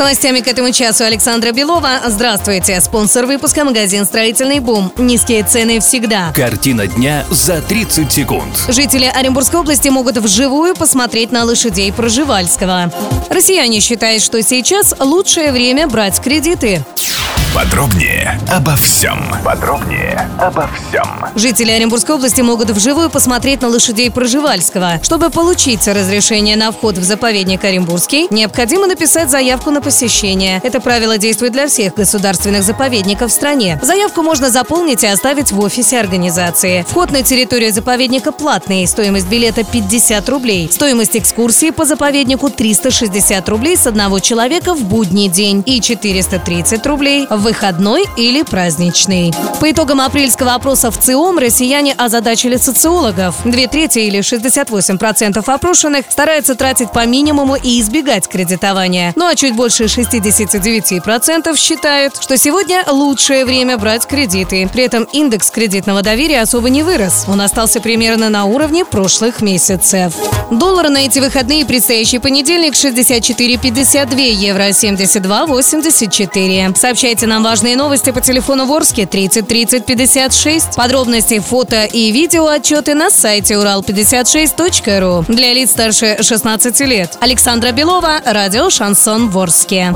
Новостями к этому часу Александра Белова. Здравствуйте. Спонсор выпуска магазин «Строительный бум». Низкие цены всегда. Картина дня за 30 секунд. Жители Оренбургской области могут вживую посмотреть на лошадей Проживальского. Россияне считают, что сейчас лучшее время брать кредиты. Подробнее обо всем. Подробнее обо всем. Жители Оренбургской области могут вживую посмотреть на лошадей Проживальского. Чтобы получить разрешение на вход в заповедник Оренбургский, необходимо написать заявку на посещение. Это правило действует для всех государственных заповедников в стране. Заявку можно заполнить и оставить в офисе организации. Вход на территорию заповедника платный. Стоимость билета 50 рублей. Стоимость экскурсии по заповеднику 360 рублей с одного человека в будний день и 430 рублей в выходной или праздничный. По итогам апрельского опроса в ЦИОМ россияне озадачили социологов. Две трети или 68% опрошенных стараются тратить по минимуму и избегать кредитования. Ну а чуть больше 69% считают, что сегодня лучшее время брать кредиты. При этом индекс кредитного доверия особо не вырос. Он остался примерно на уровне прошлых месяцев. Доллар на эти выходные и предстоящий понедельник 64,52, евро 72,84. Сообщайте нам важные новости по телефону Ворске 30 30 56. Подробности, фото и видео отчеты на сайте урал56.ру. Для лиц старше 16 лет. Александра Белова, радио «Шансон Ворске».